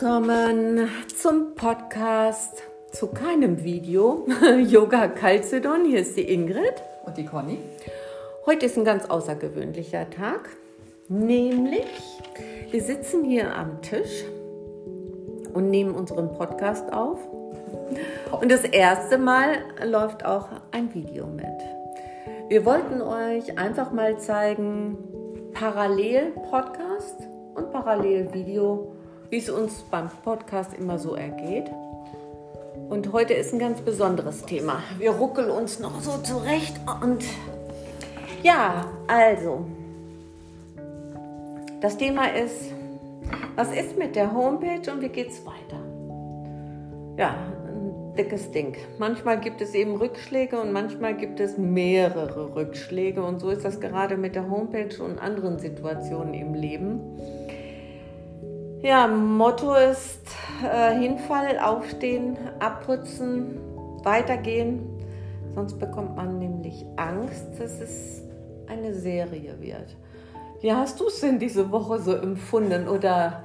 Willkommen zum Podcast zu keinem Video. Yoga Calcedon, hier ist die Ingrid. Und die Conny. Heute ist ein ganz außergewöhnlicher Tag. Nämlich, wir sitzen hier am Tisch und nehmen unseren Podcast auf. Und das erste Mal läuft auch ein Video mit. Wir wollten euch einfach mal zeigen, parallel Podcast und parallel Video wie es uns beim Podcast immer so ergeht. Und heute ist ein ganz besonderes Thema. Wir ruckeln uns noch so zurecht und ja, also, das Thema ist, was ist mit der Homepage und wie geht es weiter? Ja, ein dickes Ding. Manchmal gibt es eben Rückschläge und manchmal gibt es mehrere Rückschläge und so ist das gerade mit der Homepage und anderen Situationen im Leben. Ja, Motto ist äh, Hinfall, aufstehen, abputzen, weitergehen. Sonst bekommt man nämlich Angst, dass es eine Serie wird. Wie hast du es denn diese Woche so empfunden oder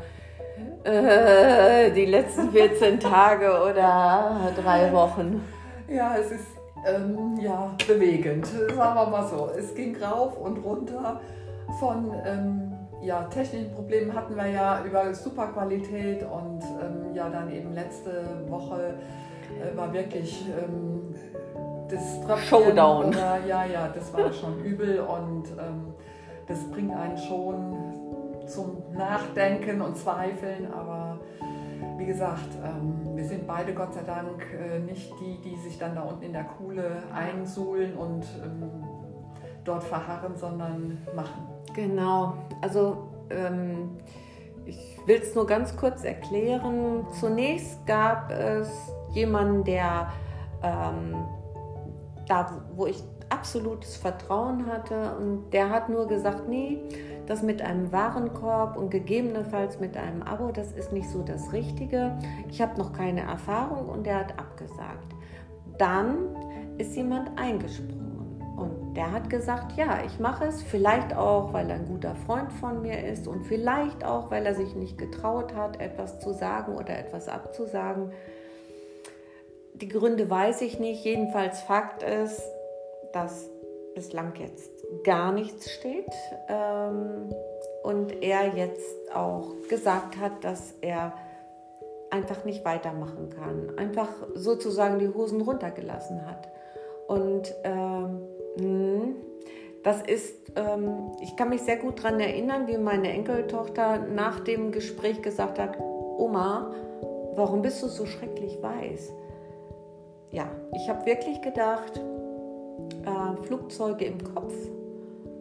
äh, die letzten 14 Tage oder drei Wochen? Ja, es ist ähm, ja, bewegend, sagen wir mal so. Es ging rauf und runter von ähm, ja, technischen Problemen hatten wir ja über Superqualität und ähm, ja, dann eben letzte Woche äh, war wirklich ähm, das Tröpfchen Showdown. Oder, ja, ja, das war schon übel und ähm, das bringt einen schon zum Nachdenken und Zweifeln, aber wie gesagt, ähm, wir sind beide Gott sei Dank äh, nicht die, die sich dann da unten in der Kuhle einsuhlen und ähm, dort verharren, sondern machen. Genau, also ähm, ich will es nur ganz kurz erklären. Zunächst gab es jemanden, der ähm, da, wo ich absolutes Vertrauen hatte und der hat nur gesagt, nee, das mit einem Warenkorb und gegebenenfalls mit einem Abo, das ist nicht so das Richtige. Ich habe noch keine Erfahrung und der hat abgesagt. Dann ist jemand eingesprungen und der hat gesagt, ja, ich mache es, vielleicht auch, weil er ein guter Freund von mir ist und vielleicht auch, weil er sich nicht getraut hat, etwas zu sagen oder etwas abzusagen. Die Gründe weiß ich nicht. Jedenfalls Fakt ist, dass bislang jetzt gar nichts steht ähm, und er jetzt auch gesagt hat, dass er einfach nicht weitermachen kann, einfach sozusagen die Hosen runtergelassen hat. Und ähm, hm. Das ist, ähm, ich kann mich sehr gut daran erinnern, wie meine Enkeltochter nach dem Gespräch gesagt hat, Oma, warum bist du so schrecklich weiß? Ja, ich habe wirklich gedacht, äh, Flugzeuge im Kopf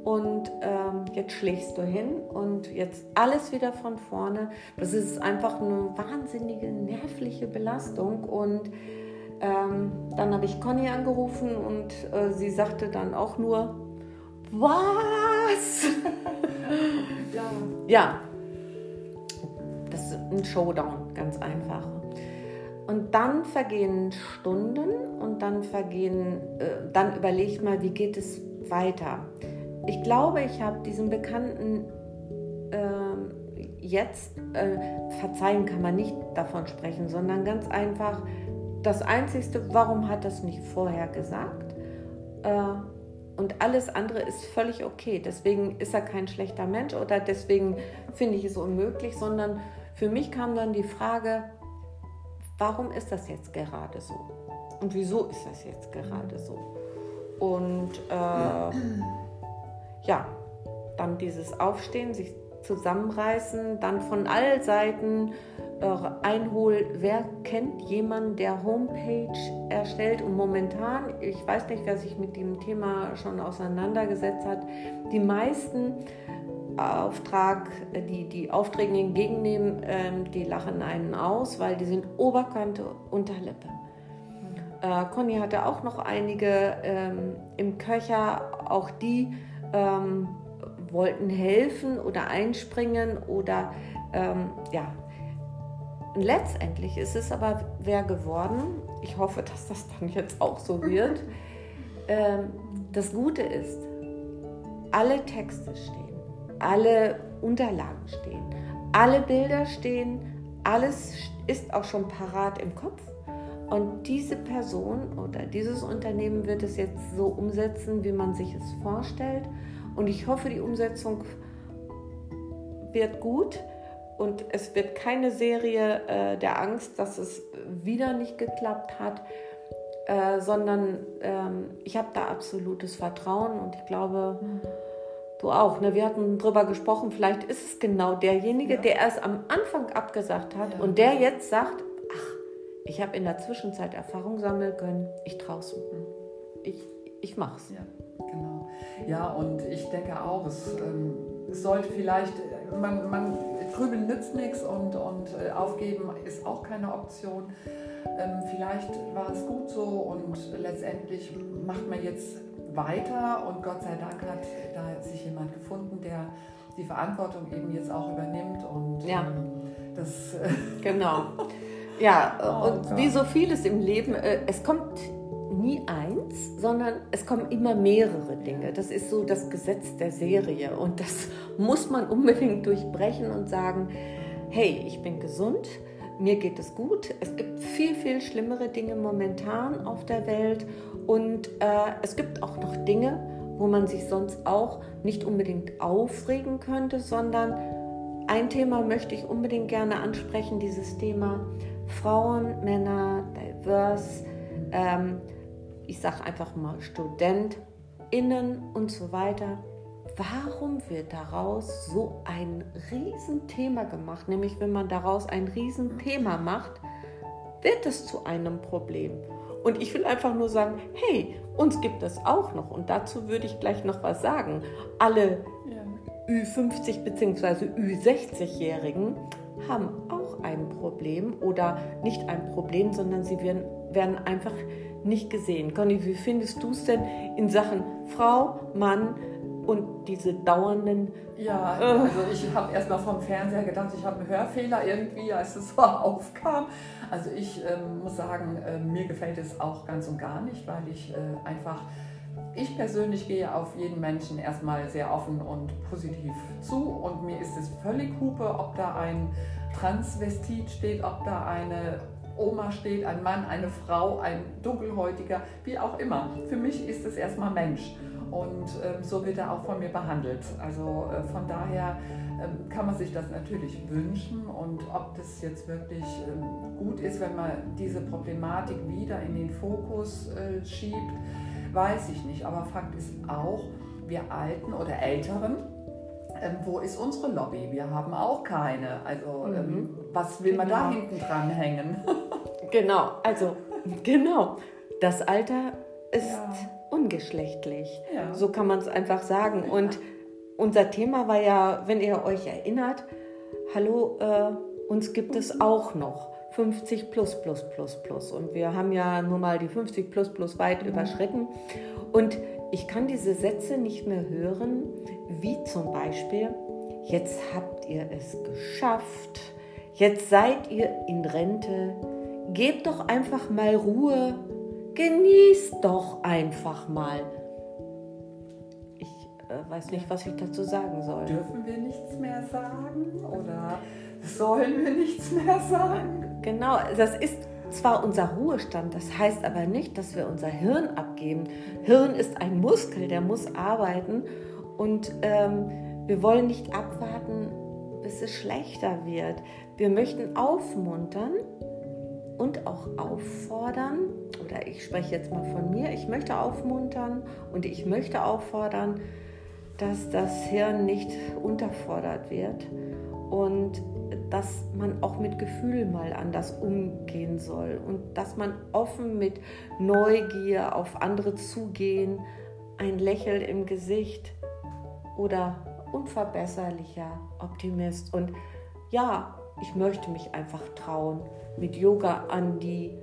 und ähm, jetzt schlägst du hin und jetzt alles wieder von vorne. Das ist einfach eine wahnsinnige nervliche Belastung und ähm, dann habe ich Conny angerufen und äh, sie sagte dann auch nur, was? ja. ja, das ist ein Showdown, ganz einfach. Und dann vergehen Stunden und dann vergehen, äh, dann überlegt mal, wie geht es weiter. Ich glaube, ich habe diesen Bekannten äh, jetzt, äh, verzeihen kann man nicht davon sprechen, sondern ganz einfach das Einzige, warum hat das nicht vorher gesagt? Äh, und alles andere ist völlig okay. Deswegen ist er kein schlechter Mensch oder deswegen finde ich es unmöglich, sondern für mich kam dann die Frage, warum ist das jetzt gerade so? Und wieso ist das jetzt gerade so? Und äh, ja, dann dieses Aufstehen, sich zusammenreißen, dann von all Seiten einhol, wer kennt jemanden, der Homepage erstellt und momentan, ich weiß nicht, wer sich mit dem Thema schon auseinandergesetzt hat, die meisten Auftrag, die, die Aufträge entgegennehmen, ähm, die lachen einen aus, weil die sind Oberkante, Unterlippe. Äh, Conny hatte auch noch einige ähm, im Köcher, auch die ähm, wollten helfen oder einspringen oder ähm, ja, und letztendlich ist es aber wer geworden, ich hoffe, dass das dann jetzt auch so wird, ähm, das Gute ist, alle Texte stehen, alle Unterlagen stehen, alle Bilder stehen, alles ist auch schon parat im Kopf. Und diese Person oder dieses Unternehmen wird es jetzt so umsetzen, wie man sich es vorstellt. Und ich hoffe, die Umsetzung wird gut und es wird keine Serie äh, der Angst, dass es wieder nicht geklappt hat, äh, sondern ähm, ich habe da absolutes Vertrauen und ich glaube, mhm. du auch. Ne? Wir hatten darüber gesprochen, vielleicht ist es genau derjenige, ja. der erst am Anfang abgesagt hat ja. und der jetzt sagt, ach, ich habe in der Zwischenzeit Erfahrung sammeln können, ich traue es. Ich, ich mach's. Ja, genau. Ja, und ich denke auch, es, ähm, es sollte vielleicht, man, man grübeln nützt nichts und, und äh, aufgeben ist auch keine Option. Ähm, vielleicht war es gut so und letztendlich macht man jetzt weiter und Gott sei Dank hat da sich jemand gefunden, der die Verantwortung eben jetzt auch übernimmt und ja. ähm, das. Äh genau. Ja, oh und Gott. wie so vieles im Leben, äh, es kommt nie eins, sondern es kommen immer mehrere Dinge. Das ist so das Gesetz der Serie und das muss man unbedingt durchbrechen und sagen, hey, ich bin gesund, mir geht es gut. Es gibt viel, viel schlimmere Dinge momentan auf der Welt und äh, es gibt auch noch Dinge, wo man sich sonst auch nicht unbedingt aufregen könnte, sondern ein Thema möchte ich unbedingt gerne ansprechen, dieses Thema Frauen, Männer, diverse. Ähm, ich sage einfach mal StudentInnen und so weiter. Warum wird daraus so ein Riesenthema gemacht? Nämlich, wenn man daraus ein Riesenthema macht, wird es zu einem Problem. Und ich will einfach nur sagen, hey, uns gibt es auch noch. Und dazu würde ich gleich noch was sagen. Alle ja. Ü50 bzw. Ü60-Jährigen haben auch ein Problem oder nicht ein Problem, sondern sie werden, werden einfach nicht gesehen. Conny, wie findest du es denn in Sachen Frau, Mann und diese dauernden... Ja, äh, also ich habe erst mal vom Fernseher gedacht, ich habe einen Hörfehler irgendwie, als es so aufkam. Also ich ähm, muss sagen, äh, mir gefällt es auch ganz und gar nicht, weil ich äh, einfach... Ich persönlich gehe auf jeden Menschen erstmal sehr offen und positiv zu und mir ist es völlig hupe, ob da ein Transvestit steht, ob da eine Oma steht, ein Mann, eine Frau, ein Dunkelhäutiger, wie auch immer. Für mich ist es erstmal Mensch. Und ähm, so wird er auch von mir behandelt. Also äh, von daher ähm, kann man sich das natürlich wünschen. Und ob das jetzt wirklich ähm, gut ist, wenn man diese Problematik wieder in den Fokus äh, schiebt, weiß ich nicht. Aber Fakt ist auch, wir Alten oder Älteren, ähm, wo ist unsere Lobby? Wir haben auch keine. Also ähm, mhm. was will man genau. da hinten dran hängen? genau, also genau. Das Alter ist ja. ungeschlechtlich. Ja. So kann man es einfach sagen. Und unser Thema war ja, wenn ihr euch erinnert, hallo, äh, uns gibt es auch noch. 50 plus plus plus plus. Und wir haben ja nun mal die 50 plus plus weit mhm. überschritten. Und ich kann diese Sätze nicht mehr hören, wie zum Beispiel, jetzt habt ihr es geschafft, jetzt seid ihr in Rente, gebt doch einfach mal Ruhe, genießt doch einfach mal. Ich äh, weiß nicht, was ich dazu sagen soll. Dürfen wir nichts mehr sagen oder sollen wir nichts mehr sagen? Genau, das ist zwar unser Ruhestand, das heißt aber nicht, dass wir unser Hirn abgeben. Hirn ist ein Muskel, der muss arbeiten und ähm, wir wollen nicht abwarten, bis es schlechter wird. Wir möchten aufmuntern und auch auffordern, oder ich spreche jetzt mal von mir, ich möchte aufmuntern und ich möchte auffordern, dass das Hirn nicht unterfordert wird und dass man auch mit Gefühl mal anders umgehen soll und dass man offen mit Neugier auf andere zugehen, ein Lächeln im Gesicht oder unverbesserlicher Optimist. Und ja, ich möchte mich einfach trauen, mit Yoga an die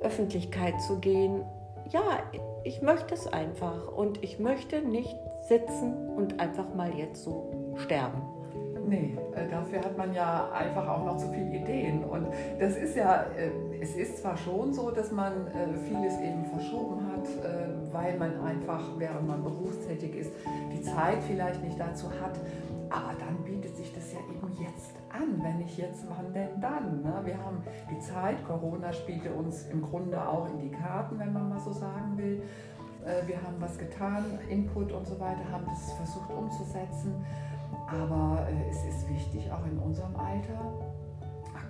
Öffentlichkeit zu gehen. Ja, ich möchte es einfach und ich möchte nicht sitzen und einfach mal jetzt so sterben. Nee, äh, dafür hat man ja einfach auch noch zu viele Ideen. Und das ist ja, äh, es ist zwar schon so, dass man äh, vieles eben verschoben hat, weil man einfach, während man berufstätig ist, die Zeit vielleicht nicht dazu hat. aber dann bietet sich das ja eben jetzt an, wenn ich jetzt, wann denn dann? Ne? Wir haben die Zeit, Corona spielte uns im Grunde auch in die Karten, wenn man mal so sagen will. Wir haben was getan, Input und so weiter, haben das versucht umzusetzen. Aber äh, es ist wichtig, auch in unserem Alter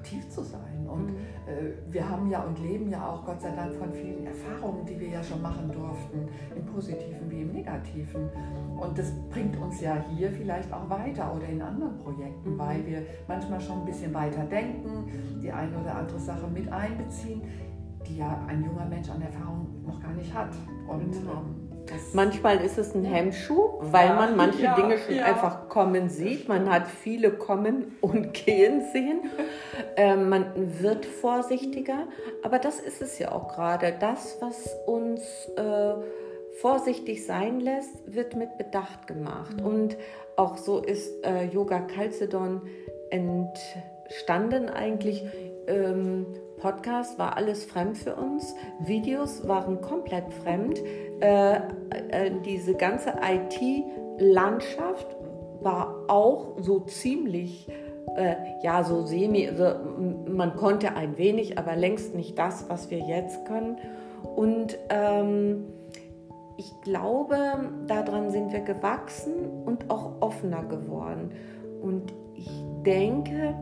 aktiv zu sein. Und mhm. äh, wir haben ja und leben ja auch Gott sei Dank von vielen Erfahrungen, die wir ja schon machen durften, im positiven wie im negativen. Und das bringt uns ja hier vielleicht auch weiter oder in anderen Projekten, mhm. weil wir manchmal schon ein bisschen weiter denken, die eine oder andere Sache mit einbeziehen, die ja ein junger Mensch an Erfahrung noch gar nicht hat. Und mhm. ähm, Manchmal ist es ein Hemmschuh, weil ja, man manche ja, Dinge schon ja. einfach kommen sieht. Man hat viele kommen und gehen sehen. Ähm, man wird vorsichtiger. Aber das ist es ja auch gerade. Das, was uns äh, vorsichtig sein lässt, wird mit Bedacht gemacht. Mhm. Und auch so ist äh, Yoga Chalcedon entstanden eigentlich. Ähm, Podcast war alles fremd für uns, Videos waren komplett fremd, äh, äh, diese ganze IT-Landschaft war auch so ziemlich, äh, ja, so semi, also man konnte ein wenig, aber längst nicht das, was wir jetzt können. Und ähm, ich glaube, daran sind wir gewachsen und auch offener geworden. Und ich denke,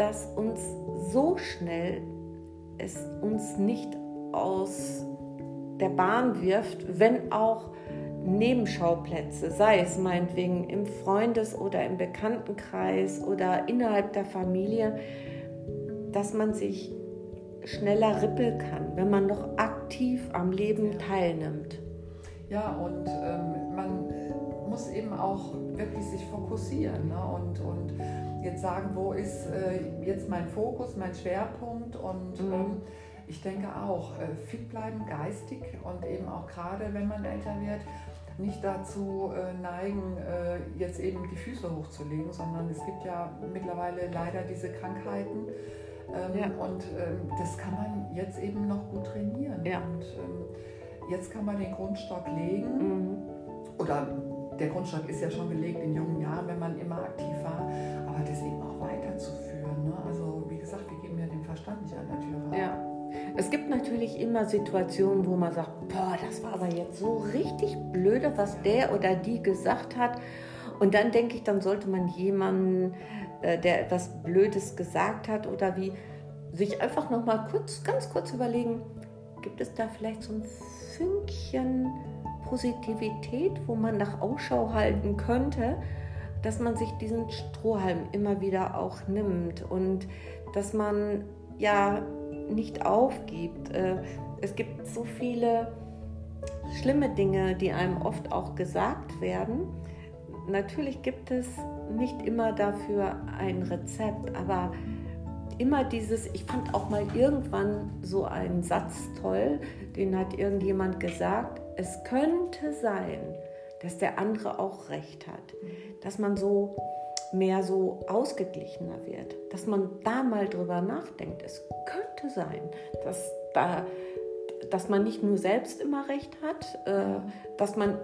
dass uns so schnell es uns nicht aus der Bahn wirft, wenn auch Nebenschauplätze, sei es meinetwegen im Freundes- oder im Bekanntenkreis oder innerhalb der Familie, dass man sich schneller rippeln kann, wenn man noch aktiv am Leben teilnimmt. Ja, und ähm, man muss eben auch wirklich sich fokussieren ne? und, und jetzt sagen, wo ist äh, jetzt mein Fokus, mein Schwerpunkt und mhm. ähm, ich denke auch, äh, fit bleiben geistig und eben auch gerade, wenn man älter wird, nicht dazu äh, neigen, äh, jetzt eben die Füße hochzulegen, sondern es gibt ja mittlerweile leider diese Krankheiten. Ähm, ja. Und ähm, das kann man jetzt eben noch gut trainieren. Ja. Und ähm, jetzt kann man den Grundstock legen. Mhm. Oder der Grundstock ist ja schon gelegt in jungen Jahren, wenn man immer aktiv war, aber das eben auch weiterzuführen. Ne? Also wie gesagt, wir geben ja den Verstand nicht an der Tür. Ja. Es gibt natürlich immer Situationen, wo man sagt, boah, das war aber jetzt so richtig blöde, was der oder die gesagt hat. Und dann denke ich, dann sollte man jemanden, äh, der etwas Blödes gesagt hat oder wie, sich einfach noch mal kurz, ganz kurz überlegen, gibt es da vielleicht so ein Fünkchen Positivität, wo man nach Ausschau halten könnte, dass man sich diesen Strohhalm immer wieder auch nimmt und dass man ja nicht aufgibt. Äh, es gibt so viele schlimme Dinge, die einem oft auch gesagt werden. Natürlich gibt es nicht immer dafür ein Rezept, aber immer dieses, ich fand auch mal irgendwann so einen Satz toll, den hat irgendjemand gesagt, es könnte sein, dass der andere auch recht hat, dass man so mehr so ausgeglichener wird, dass man da mal drüber nachdenkt. Es könnte sein, dass da dass man nicht nur selbst immer recht hat, äh, dass man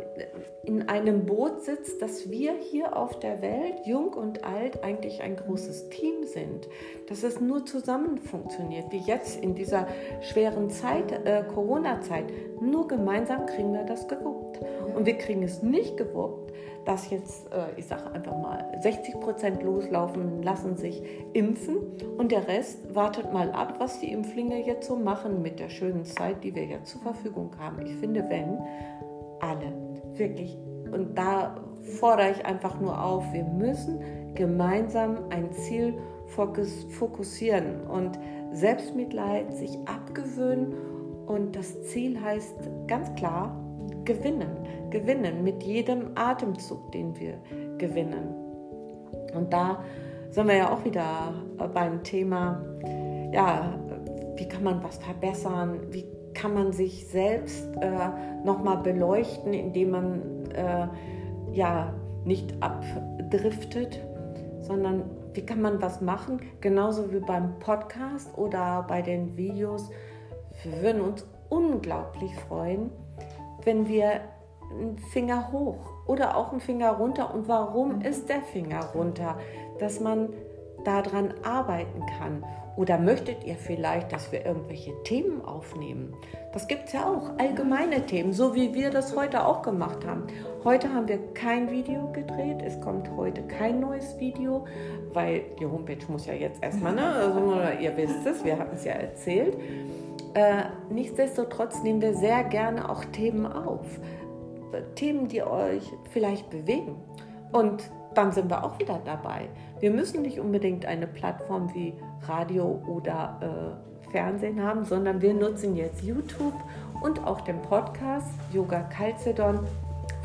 in einem Boot sitzt, dass wir hier auf der Welt, jung und alt, eigentlich ein großes Team sind, dass es nur zusammen funktioniert, wie jetzt in dieser schweren Zeit, äh, Corona-Zeit. Nur gemeinsam kriegen wir das gewuppt. Und wir kriegen es nicht gewuppt, dass jetzt, äh, ich sage einfach mal, 60 Prozent loslaufen, lassen sich impfen. Und der Rest wartet mal ab, was die Impflinge jetzt so machen mit der schönen Zeit, die wir jetzt zur Verfügung haben. Ich finde, wenn alle wirklich, und da fordere ich einfach nur auf, wir müssen gemeinsam ein Ziel fokussieren und Selbstmitleid sich abgewöhnen. Und das Ziel heißt ganz klar, gewinnen, gewinnen mit jedem Atemzug, den wir gewinnen. Und da sind wir ja auch wieder beim Thema, ja, wie kann man was verbessern, wie kann man sich selbst äh, nochmal beleuchten, indem man äh, ja nicht abdriftet, sondern wie kann man was machen, genauso wie beim Podcast oder bei den Videos. Wir würden uns unglaublich freuen, wenn wir ein Finger hoch oder auch ein Finger runter. Und warum ist der Finger runter? Dass man daran arbeiten kann. Oder möchtet ihr vielleicht, dass wir irgendwelche Themen aufnehmen? Das gibt es ja auch, allgemeine Themen, so wie wir das heute auch gemacht haben. Heute haben wir kein Video gedreht, es kommt heute kein neues Video, weil die Homepage muss ja jetzt erstmal, ne? also, ihr wisst es, wir hatten es ja erzählt. Äh, nichtsdestotrotz nehmen wir sehr gerne auch Themen auf. Themen, die euch vielleicht bewegen. Und dann sind wir auch wieder dabei. Wir müssen nicht unbedingt eine Plattform wie Radio oder äh, Fernsehen haben, sondern wir nutzen jetzt YouTube und auch den Podcast Yoga Calcedon.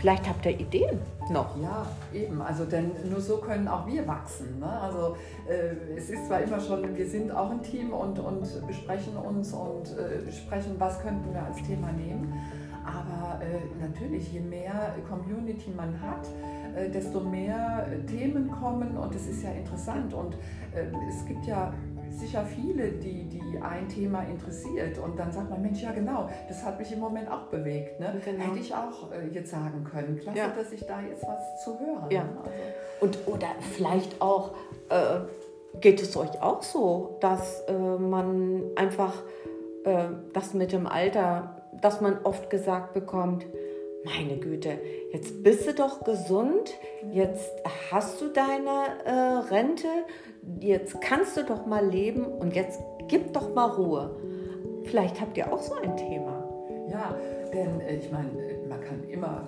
Vielleicht habt ihr Ideen noch. Ja, eben. Also denn nur so können auch wir wachsen. Ne? Also äh, es ist zwar immer schon, wir sind auch ein Team und, und besprechen uns und äh, sprechen, was könnten wir als Thema nehmen. Aber äh, natürlich, je mehr Community man hat, äh, desto mehr äh, Themen kommen und es ist ja interessant und äh, es gibt ja sicher viele, die, die ein Thema interessiert und dann sagt man, Mensch, ja genau, das hat mich im Moment auch bewegt. Ne? Genau. Hätte ich auch jetzt sagen können. Klasse, ja. dass ich da jetzt was zu hören. Ja. Ne? Also. Und, oder vielleicht auch, äh, geht es euch auch so, dass äh, man einfach äh, das mit dem Alter, dass man oft gesagt bekommt, meine Güte, jetzt bist du doch gesund, jetzt hast du deine äh, Rente, jetzt kannst du doch mal leben und jetzt gib doch mal Ruhe. Vielleicht habt ihr auch so ein Thema. Ja, denn äh, ich meine, man kann immer,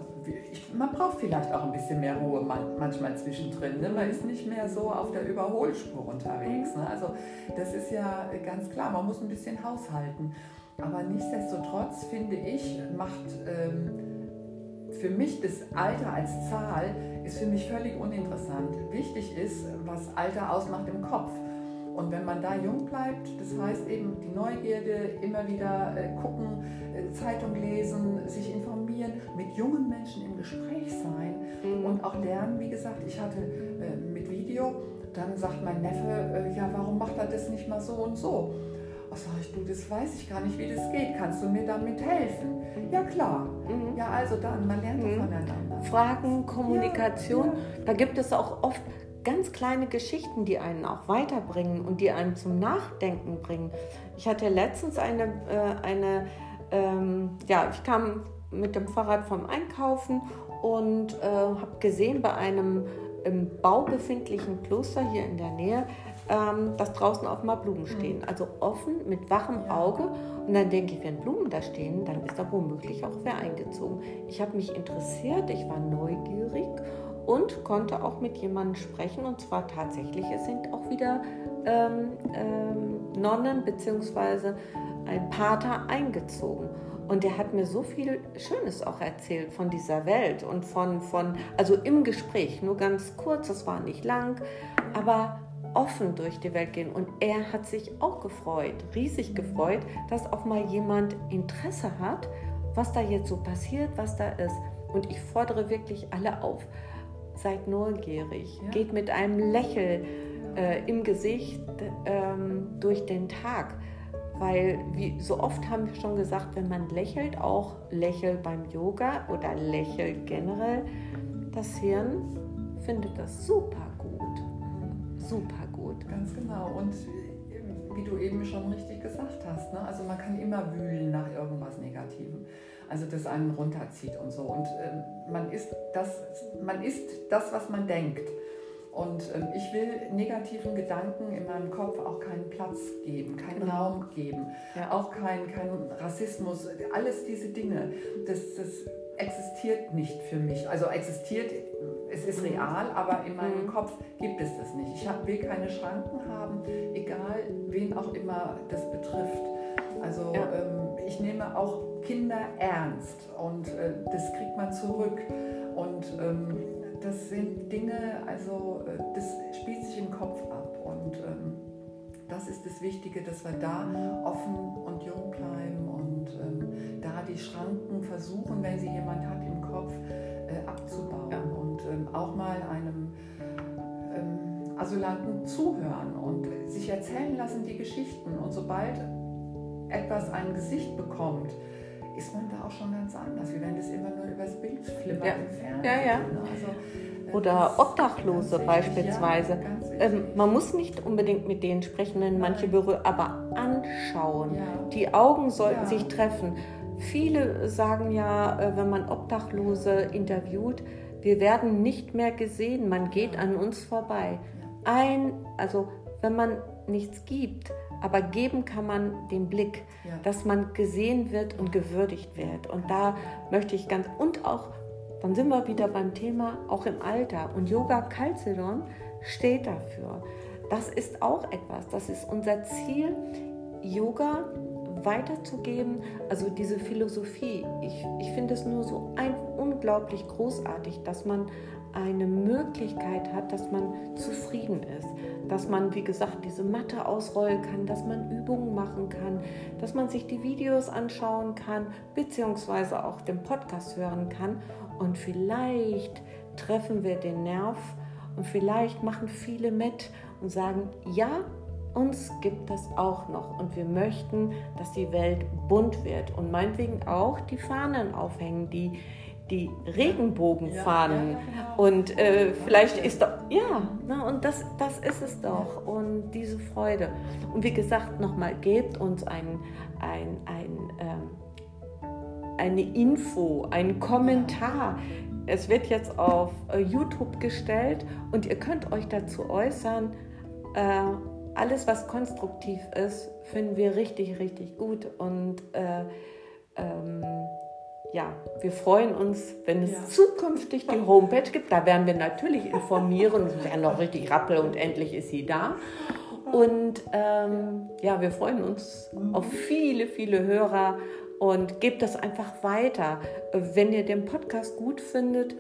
man braucht vielleicht auch ein bisschen mehr Ruhe man, manchmal zwischendrin. Ne? Man ist nicht mehr so auf der Überholspur unterwegs. Ne? Also das ist ja ganz klar, man muss ein bisschen haushalten. Aber nichtsdestotrotz finde ich, macht... Ähm, für mich das Alter als Zahl ist für mich völlig uninteressant. Wichtig ist, was Alter ausmacht im Kopf. Und wenn man da jung bleibt, das heißt eben die Neugierde, immer wieder äh, gucken, äh, Zeitung lesen, sich informieren, mit jungen Menschen im Gespräch sein mhm. und auch lernen. Wie gesagt, ich hatte äh, mit Video, dann sagt mein Neffe, ja, warum macht er das nicht mal so und so? Ach, sag ich, du, das weiß ich gar nicht, wie das geht. Kannst du mir damit helfen? Ja, klar. Mhm. Ja, also dann, man lernt mhm. voneinander. Fragen, Kommunikation. Ja, ja. Da gibt es auch oft ganz kleine Geschichten, die einen auch weiterbringen und die einen zum Nachdenken bringen. Ich hatte letztens eine, äh, eine ähm, ja, ich kam mit dem Fahrrad vom Einkaufen und äh, habe gesehen bei einem im Bau befindlichen Kloster hier in der Nähe, ähm, dass draußen auch mal Blumen stehen. Mhm. Also offen, mit wachem Auge. Und dann denke ich, wenn Blumen da stehen, dann ist da womöglich auch wer eingezogen. Ich habe mich interessiert, ich war neugierig und konnte auch mit jemandem sprechen. Und zwar tatsächlich, es sind auch wieder ähm, ähm, Nonnen bzw. ein Pater eingezogen. Und er hat mir so viel Schönes auch erzählt von dieser Welt und von, von, also im Gespräch, nur ganz kurz, das war nicht lang, aber offen durch die Welt gehen. Und er hat sich auch gefreut, riesig gefreut, dass auch mal jemand Interesse hat, was da jetzt so passiert, was da ist. Und ich fordere wirklich alle auf, seid neugierig, ja. geht mit einem Lächeln äh, im Gesicht ähm, durch den Tag. Weil wie so oft haben wir schon gesagt, wenn man lächelt, auch lächelt beim Yoga oder lächelt generell, das Hirn findet das super gut. Super gut. Ganz genau. Und äh, wie du eben schon richtig gesagt hast, ne? also man kann immer wühlen nach irgendwas Negativem. Also das einen runterzieht und so. Und äh, man, ist das, man ist das, was man denkt. Und ähm, ich will negativen Gedanken in meinem Kopf auch keinen Platz geben, keinen genau. Raum geben, ja. auch kein, kein Rassismus, alles diese Dinge, das, das existiert nicht für mich. Also existiert, es ist real, aber in meinem mhm. Kopf gibt es das nicht. Ich hab, will keine Schranken haben, egal wen auch immer das betrifft. Also ja. ähm, ich nehme auch Kinder ernst und äh, das kriegt man zurück. Und ähm, das sind Dinge, also äh, das spielt sich im Kopf ab und ähm, das ist das Wichtige, dass wir da offen und jung bleiben und ähm, da die Schranken versuchen, wenn sie jemand hat im Kopf, äh, abzubauen ja. und ähm, auch mal einem ähm, Asylanten zuhören und sich erzählen lassen die Geschichten und sobald etwas ein Gesicht bekommt, ist man da auch schon ganz anders, wie wenn das immer nur übers Bild flimmert Ja. im Fernsehen. Ja, ja. ne? Also, Oder Obdachlose beispielsweise. Ähm, man muss nicht unbedingt mit denen sprechen, wenn manche berühren, aber anschauen. Die Augen sollten sich treffen. Viele sagen ja, äh, wenn man Obdachlose interviewt, wir werden nicht mehr gesehen, man geht an uns vorbei. Ein, also wenn man nichts gibt, aber geben kann man den Blick, dass man gesehen wird und gewürdigt wird. Und da möchte ich ganz, und auch, dann sind wir wieder beim Thema, auch im Alter. Und Yoga Chalcedon steht dafür. Das ist auch etwas, das ist unser Ziel, Yoga weiterzugeben, also diese Philosophie. Ich, ich finde es nur so ein, unglaublich großartig, dass man eine Möglichkeit hat, dass man zufrieden ist, dass man, wie gesagt, diese Matte ausrollen kann, dass man Übungen machen kann, dass man sich die Videos anschauen kann, beziehungsweise auch den Podcast hören kann. Und vielleicht treffen wir den Nerv und vielleicht machen viele mit und sagen, ja, uns gibt es auch noch. Und wir möchten, dass die Welt bunt wird und meinetwegen auch die Fahnen aufhängen, die, die Regenbogenfahnen. Ja, genau. Und äh, vielleicht ist doch, ja, ne, und das, das ist es doch. Und diese Freude. Und wie gesagt, nochmal, gebt uns ein, ein, ein, ähm, eine Info, einen Kommentar. Es wird jetzt auf äh, YouTube gestellt und ihr könnt euch dazu äußern. Äh, alles, was konstruktiv ist, finden wir richtig, richtig gut. Und äh, ähm, ja, wir freuen uns, wenn es Ja. zukünftig die Homepage gibt. Da werden wir natürlich informieren. Es werden noch richtig rappel und endlich ist sie da. Und ähm, ja, wir freuen uns auf viele, viele Hörer und gebt das einfach weiter. Wenn ihr den Podcast gut findet,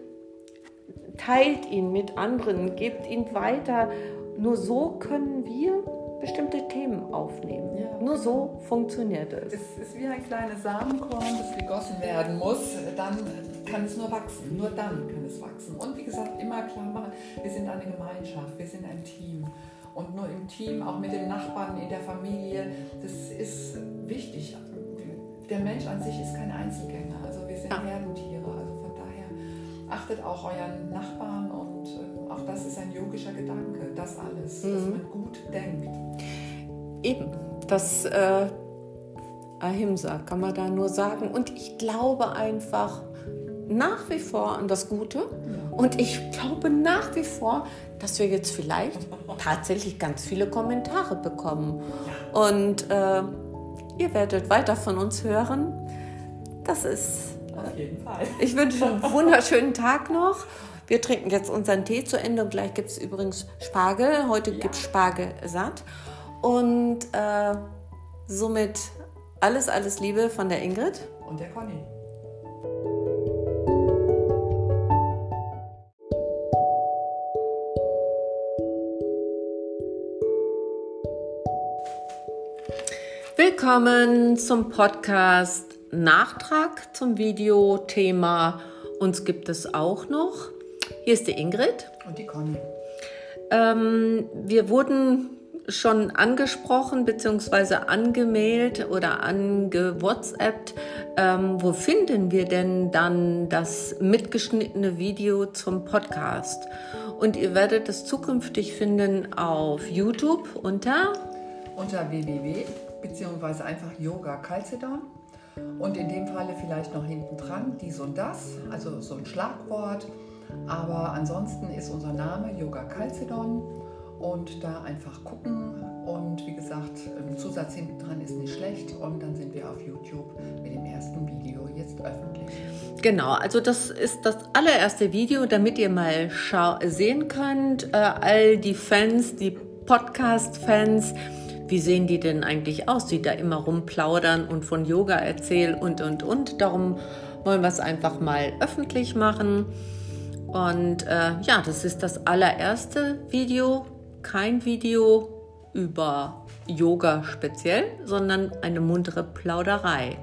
teilt ihn mit anderen, gebt ihn weiter. Nur so können wir bestimmte Themen aufnehmen. Nur so funktioniert es. Es ist wie ein kleines Samenkorn, das gegossen werden muss. Dann kann es nur wachsen. Nur dann kann es wachsen. Und wie gesagt, immer klar machen, wir sind eine Gemeinschaft, wir sind ein Team. Und nur im Team, auch mit den Nachbarn, in der Familie, das ist wichtig. Der Mensch an sich ist kein Einzelgänger. Also wir sind Ja. Herdentiere. Also von daher achtet auch euren Nachbarn und äh, auch das ist ein yogischer Gedanke. Das alles, dass Mhm. man gut denkt. Eben, das äh, Ahimsa kann man da nur sagen. Und ich glaube einfach nach wie vor an das Gute. Und ich glaube nach wie vor, dass wir jetzt vielleicht tatsächlich ganz viele Kommentare bekommen. Und äh, ihr werdet weiter von uns hören. Das ist Auf jeden Fall. ich wünsche einen wunderschönen Tag noch. Wir trinken jetzt unseren Tee zu Ende und gleich gibt es übrigens Spargel. Heute gibt es Spargel satt. Und äh, somit alles, alles Liebe von der Ingrid. Und der Conny. Willkommen zum Podcast Nachtrag zum Videothema Uns gibt es auch noch. Hier ist die Ingrid. Und die Conny. Ähm, wir wurden schon angesprochen bzw. angemailt oder angewhatsappt. Ähm, wo finden wir denn dann das mitgeschnittene Video zum Podcast? Und ihr werdet es zukünftig finden auf YouTube unter Unter www beziehungsweise einfach Yoga Calcedon. Und in dem Falle vielleicht noch hinten dran dies und das, also so ein Schlagwort. Aber ansonsten ist unser Name Yoga Calcedon und da einfach gucken. Und wie gesagt, im Zusatz hinten dran ist nicht schlecht. Und dann sind wir auf YouTube mit dem ersten Video jetzt öffentlich. Genau, also das ist das allererste Video, damit ihr mal sehen könnt, äh, all die Fans, die Podcast-Fans, wie sehen die denn eigentlich aus, die da immer rumplaudern und von Yoga erzählen und, und, und. Darum wollen wir es einfach mal öffentlich machen. Und äh, ja, das ist das allererste Video, kein Video über Yoga speziell, sondern eine muntere Plauderei.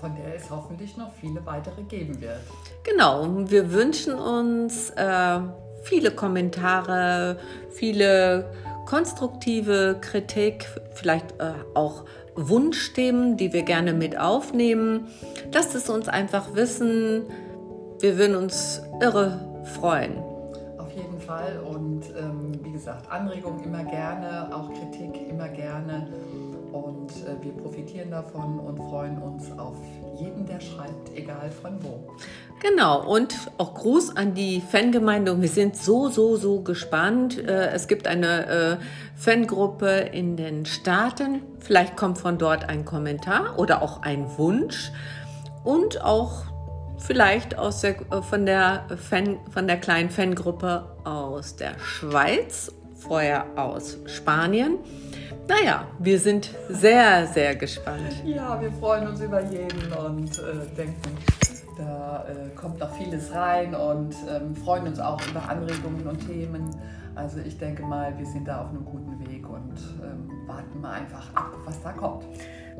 Von der es hoffentlich noch viele weitere geben wird. Genau, wir wünschen uns äh, viele Kommentare, viele konstruktive Kritik, vielleicht äh, auch Wunschthemen, die wir gerne mit aufnehmen. Lasst es uns einfach wissen. wir würden uns irre freuen. Auf jeden Fall und ähm, gesagt, Anregungen immer gerne, auch Kritik immer gerne und äh, wir profitieren davon und freuen uns auf jeden, der schreibt, egal von wo. Genau, und auch Gruß an die Fangemeinde. Wir sind so, so, so gespannt. Äh, es gibt eine äh, Fangruppe in den Staaten. Vielleicht kommt von dort ein Kommentar oder auch ein Wunsch. Und auch vielleicht aus der, äh, von, der Fan, von der kleinen Fangruppe aus der Schweiz, vorher aus Spanien. Naja, wir sind sehr, sehr gespannt. Ja, wir freuen uns über jeden und äh, denken, da äh, kommt noch vieles rein und ähm, freuen uns auch über Anregungen und Themen. Also ich denke mal, wir sind da auf einem guten Weg und ähm, warten mal einfach ab, was da kommt.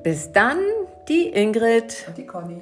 Bis dann, die Ingrid und die Conny.